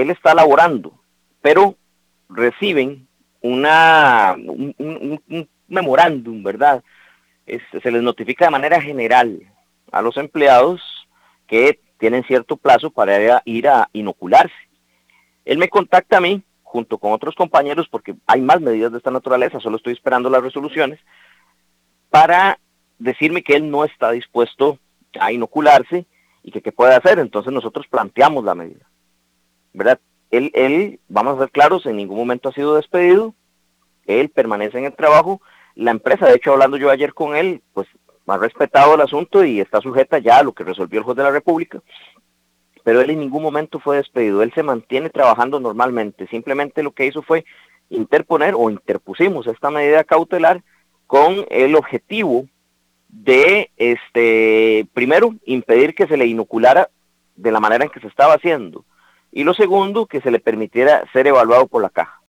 él está laborando, pero reciben una, un, memorándum, ¿verdad? se les notifica de manera general a los empleados que tienen cierto plazo para ir a inocularse. Él me contacta a mí, junto con otros compañeros, porque hay más medidas de esta naturaleza, solo estoy esperando las resoluciones, para decirme que él no está dispuesto a inocularse y que qué puede hacer. Entonces nosotros planteamos la medida. ¿Verdad? Él, él, vamos a ser claros, en ningún momento ha sido despedido, él permanece en el trabajo, la empresa, de hecho hablando yo ayer con él, pues ha respetado el asunto y está sujeta ya a lo que resolvió el juez de la República, pero él en ningún momento fue despedido, él se mantiene trabajando normalmente, simplemente lo que hizo fue interponer o interpusimos esta medida cautelar con el objetivo de, este, primero, impedir que se le inoculara de la manera en que se estaba haciendo, y lo segundo, que se le permitiera ser evaluado por la caja.